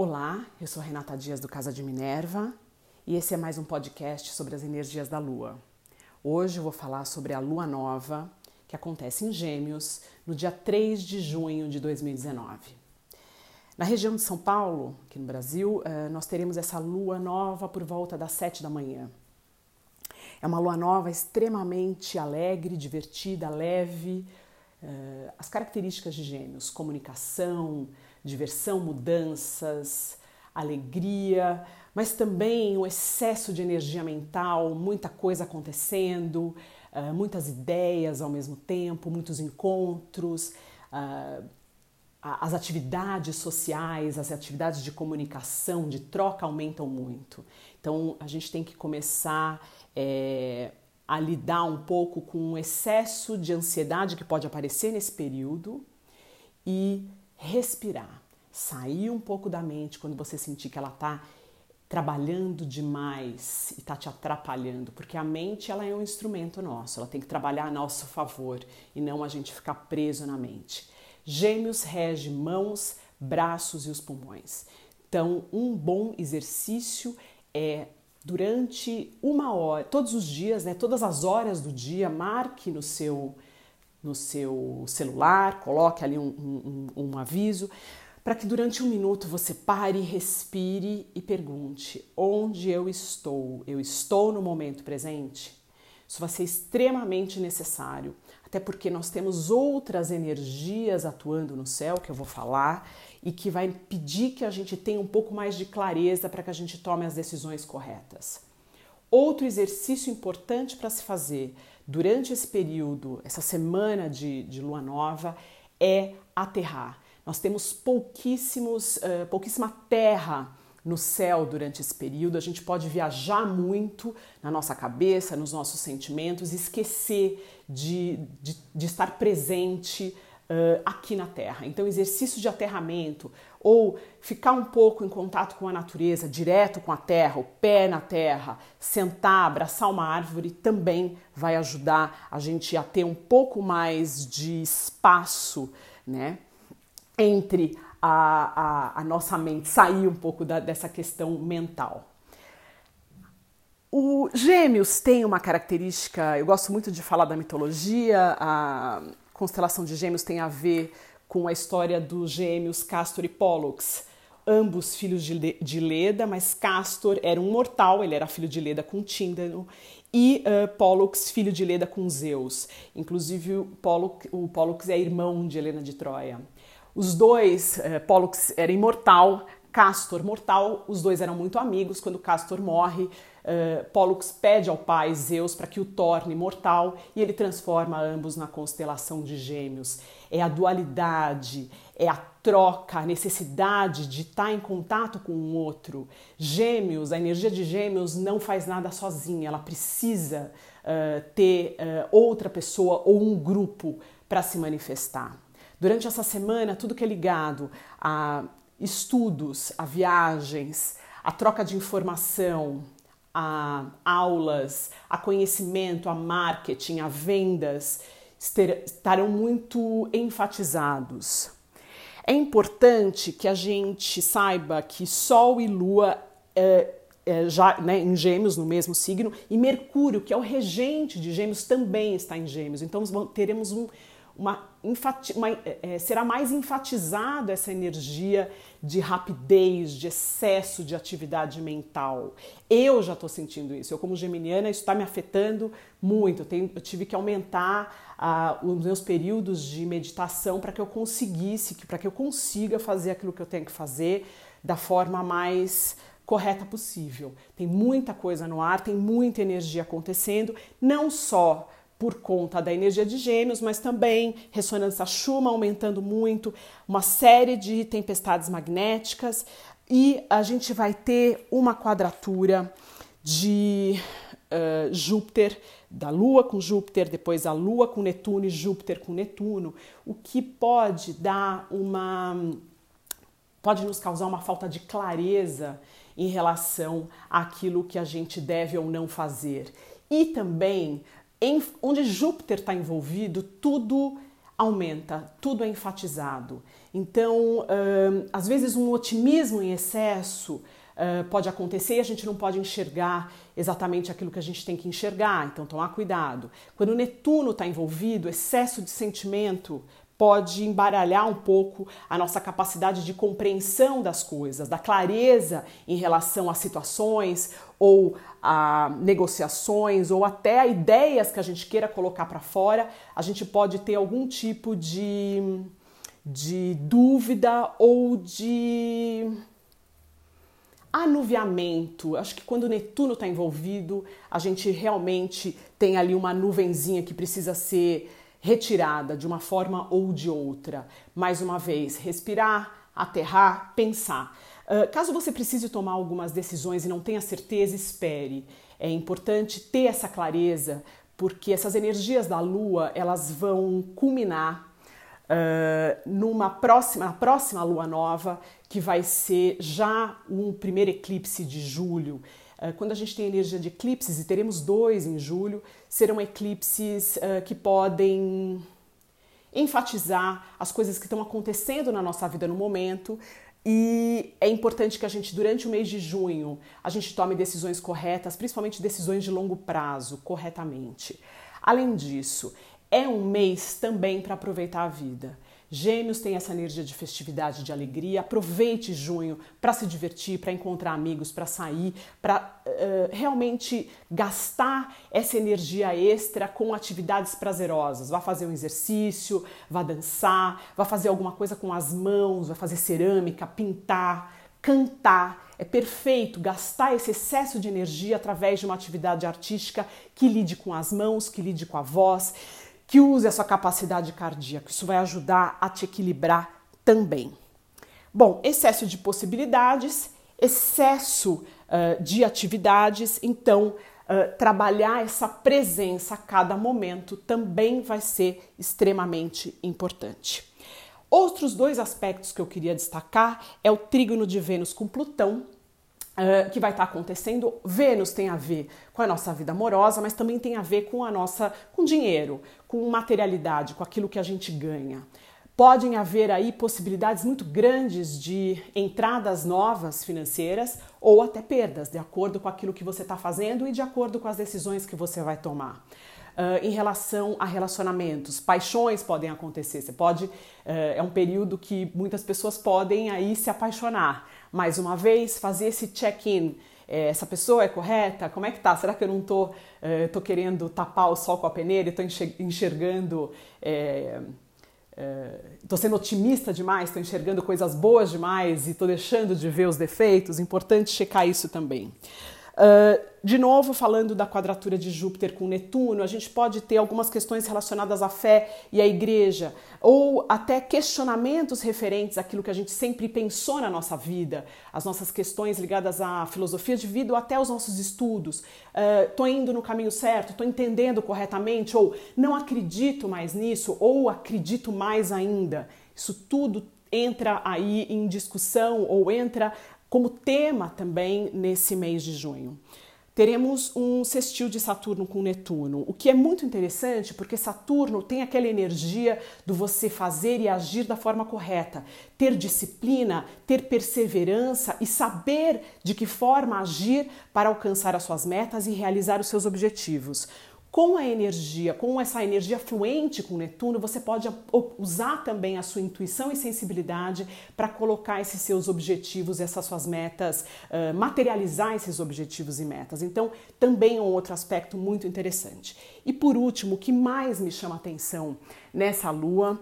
Olá, eu sou Renata Dias do Casa de Minerva e esse é mais um podcast sobre as energias da Lua. Hoje eu vou falar sobre a Lua Nova que acontece em Gêmeos no dia 3 de junho de 2019. Na região de São Paulo, aqui no Brasil, eh, nós teremos essa Lua Nova por volta das 7 da manhã. É uma Lua Nova extremamente alegre, divertida, leve. Eh, as características de Gêmeos: comunicação, diversão, mudanças, alegria, mas também o excesso de energia mental, muita coisa acontecendo, uh, muitas ideias ao mesmo tempo, muitos encontros, uh, as atividades sociais, as atividades de comunicação, de troca aumentam muito. Então a gente tem que começar é, a lidar um pouco com o excesso de ansiedade que pode aparecer nesse período e respirar, sair um pouco da mente quando você sentir que ela está trabalhando demais e está te atrapalhando, porque a mente ela é um instrumento nosso, ela tem que trabalhar a nosso favor e não a gente ficar preso na mente. Gêmeos rege mãos, braços e os pulmões. Então, um bom exercício é durante uma hora, todos os dias, né, todas as horas do dia, marque no seu no seu celular, coloque ali um, um, um aviso, para que durante um minuto você pare, respire e pergunte: onde eu estou? Eu estou no momento presente? Isso vai ser extremamente necessário, até porque nós temos outras energias atuando no céu que eu vou falar e que vai pedir que a gente tenha um pouco mais de clareza para que a gente tome as decisões corretas. Outro exercício importante para se fazer durante esse período, essa semana de, de lua nova, é aterrar. Nós temos pouquíssimos, uh, pouquíssima terra no céu durante esse período. A gente pode viajar muito na nossa cabeça, nos nossos sentimentos, esquecer de, de, de estar presente uh, aqui na Terra. Então, exercício de aterramento ou ficar um pouco em contato com a natureza, direto com a terra, o pé na terra, sentar, abraçar uma árvore também vai ajudar a gente a ter um pouco mais de espaço, né? Entre a, a, a nossa mente, sair um pouco da, dessa questão mental. O Gêmeos tem uma característica, eu gosto muito de falar da mitologia, a, constelação de Gêmeos tem a ver com a história dos gêmeos Castor e Pollux, ambos filhos de Leda, mas Castor era um mortal, ele era filho de Leda com Tíndano, e uh, Pollux, filho de Leda com Zeus. Inclusive, o Pollux, o Pollux é irmão de Helena de Troia. Os dois, uh, Pollux era imortal, Castor mortal, os dois eram muito amigos. Quando Castor morre, uh, Pollux pede ao pai Zeus para que o torne mortal e ele transforma ambos na constelação de Gêmeos. É a dualidade, é a troca, a necessidade de estar em contato com o outro. Gêmeos, a energia de Gêmeos não faz nada sozinha, ela precisa uh, ter uh, outra pessoa ou um grupo para se manifestar. Durante essa semana, tudo que é ligado a estudos, a viagens, a troca de informação, a aulas, a conhecimento, a marketing, a vendas estarão muito enfatizados. É importante que a gente saiba que Sol e Lua é, é, já né, em Gêmeos no mesmo signo e Mercúrio, que é o regente de Gêmeos, também está em Gêmeos. Então teremos um, uma, uma é, é, será mais enfatizado essa energia de rapidez, de excesso de atividade mental. Eu já estou sentindo isso. Eu, como geminiana, isso está me afetando muito. Eu, tenho, eu tive que aumentar uh, os meus períodos de meditação para que eu conseguisse, para que eu consiga fazer aquilo que eu tenho que fazer da forma mais correta possível. Tem muita coisa no ar, tem muita energia acontecendo, não só por conta da energia de Gêmeos, mas também ressonância Schumann aumentando muito, uma série de tempestades magnéticas e a gente vai ter uma quadratura de uh, Júpiter, da Lua com Júpiter, depois a Lua com Netuno e Júpiter com Netuno, o que pode dar uma. pode nos causar uma falta de clareza em relação àquilo que a gente deve ou não fazer. E também em, onde Júpiter está envolvido, tudo aumenta, tudo é enfatizado. Então, às vezes, um otimismo em excesso pode acontecer e a gente não pode enxergar exatamente aquilo que a gente tem que enxergar, então tomar cuidado. Quando o Netuno está envolvido, excesso de sentimento pode embaralhar um pouco a nossa capacidade de compreensão das coisas, da clareza em relação a situações ou a negociações ou até a ideias que a gente queira colocar para fora, a gente pode ter algum tipo de, de dúvida ou de anuviamento. Acho que quando Netuno está envolvido, a gente realmente tem ali uma nuvenzinha que precisa ser retirada de uma forma ou de outra. Mais uma vez, respirar, aterrar, pensar. Uh, caso você precise tomar algumas decisões e não tenha certeza, espere. É importante ter essa clareza, porque essas energias da Lua elas vão culminar uh, numa próxima, na próxima Lua nova, que vai ser já um primeiro eclipse de julho. Quando a gente tem energia de eclipses, e teremos dois em julho, serão eclipses uh, que podem enfatizar as coisas que estão acontecendo na nossa vida no momento. E é importante que a gente, durante o mês de junho, a gente tome decisões corretas, principalmente decisões de longo prazo, corretamente. Além disso, é um mês também para aproveitar a vida. Gêmeos tem essa energia de festividade, de alegria. Aproveite junho para se divertir, para encontrar amigos, para sair, para uh, realmente gastar essa energia extra com atividades prazerosas. Vá fazer um exercício, vá dançar, vá fazer alguma coisa com as mãos, vá fazer cerâmica, pintar, cantar. É perfeito gastar esse excesso de energia através de uma atividade artística que lide com as mãos, que lide com a voz que use a sua capacidade cardíaca. Isso vai ajudar a te equilibrar também. Bom, excesso de possibilidades, excesso uh, de atividades, então uh, trabalhar essa presença a cada momento também vai ser extremamente importante. Outros dois aspectos que eu queria destacar é o trígono de Vênus com Plutão, Uh, que vai estar tá acontecendo. Vênus tem a ver com a nossa vida amorosa, mas também tem a ver com a nossa, com dinheiro, com materialidade, com aquilo que a gente ganha. Podem haver aí possibilidades muito grandes de entradas novas financeiras ou até perdas, de acordo com aquilo que você está fazendo e de acordo com as decisões que você vai tomar. Uh, em relação a relacionamentos, paixões podem acontecer. Você pode, uh, é um período que muitas pessoas podem aí se apaixonar mais uma vez, fazer esse check-in. É, essa pessoa é correta? Como é que tá? Será que eu não tô, é, tô querendo tapar o sol com a peneira e tô enxergando. É, estou sendo otimista demais, estou enxergando coisas boas demais e estou deixando de ver os defeitos. Importante checar isso também. Uh, de novo, falando da quadratura de Júpiter com Netuno, a gente pode ter algumas questões relacionadas à fé e à igreja, ou até questionamentos referentes àquilo que a gente sempre pensou na nossa vida, as nossas questões ligadas à filosofia de vida ou até os nossos estudos. Estou uh, indo no caminho certo? Estou entendendo corretamente? Ou não acredito mais nisso? Ou acredito mais ainda? Isso tudo entra aí em discussão ou entra como tema também nesse mês de junho. Teremos um sextil de Saturno com Netuno, o que é muito interessante porque Saturno tem aquela energia do você fazer e agir da forma correta, ter disciplina, ter perseverança e saber de que forma agir para alcançar as suas metas e realizar os seus objetivos com a energia, com essa energia fluente com Netuno, você pode usar também a sua intuição e sensibilidade para colocar esses seus objetivos, essas suas metas, uh, materializar esses objetivos e metas. Então, também é um outro aspecto muito interessante. E por último, o que mais me chama atenção nessa lua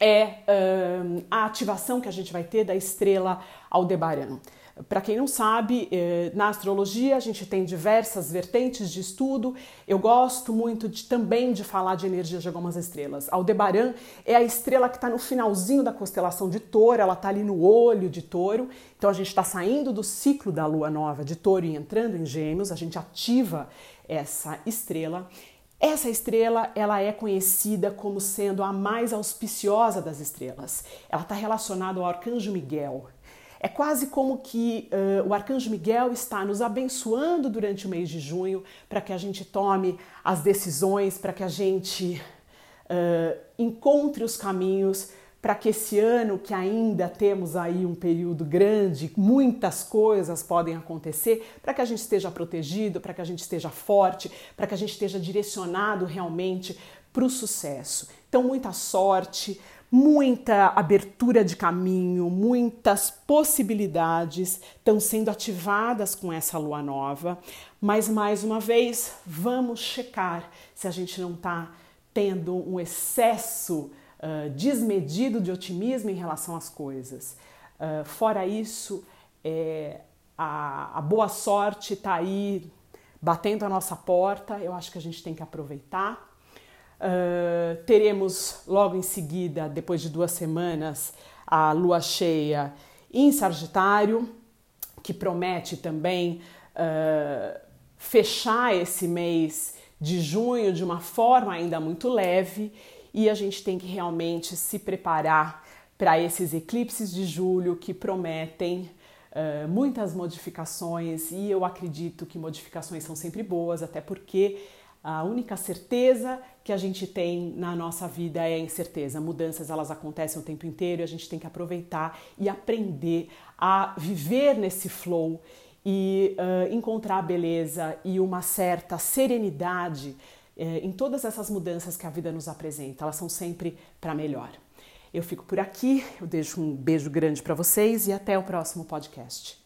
é uh, a ativação que a gente vai ter da estrela Aldebaran. Para quem não sabe, eh, na astrologia a gente tem diversas vertentes de estudo. Eu gosto muito de, também de falar de energias de algumas estrelas. Aldebaran é a estrela que está no finalzinho da constelação de Touro, ela está ali no olho de Touro. Então a gente está saindo do ciclo da lua nova de Touro e entrando em Gêmeos, a gente ativa essa estrela. Essa estrela ela é conhecida como sendo a mais auspiciosa das estrelas. Ela está relacionada ao arcanjo Miguel. É quase como que uh, o Arcanjo Miguel está nos abençoando durante o mês de junho para que a gente tome as decisões, para que a gente uh, encontre os caminhos para que esse ano, que ainda temos aí um período grande, muitas coisas podem acontecer, para que a gente esteja protegido, para que a gente esteja forte, para que a gente esteja direcionado realmente para o sucesso. Então, muita sorte, muita abertura de caminho, muitas possibilidades estão sendo ativadas com essa lua nova. Mas mais uma vez, vamos checar se a gente não está tendo um excesso uh, desmedido de otimismo em relação às coisas. Uh, fora isso, é, a, a boa sorte está aí batendo a nossa porta. Eu acho que a gente tem que aproveitar. Uh, teremos logo em seguida, depois de duas semanas, a lua cheia em Sagitário, que promete também uh, fechar esse mês de junho de uma forma ainda muito leve e a gente tem que realmente se preparar para esses eclipses de julho que prometem uh, muitas modificações e eu acredito que modificações são sempre boas, até porque a única certeza que a gente tem na nossa vida é a incerteza. Mudanças elas acontecem o tempo inteiro e a gente tem que aproveitar e aprender a viver nesse flow e uh, encontrar beleza e uma certa serenidade uh, em todas essas mudanças que a vida nos apresenta. Elas são sempre para melhor. Eu fico por aqui, eu deixo um beijo grande para vocês e até o próximo podcast.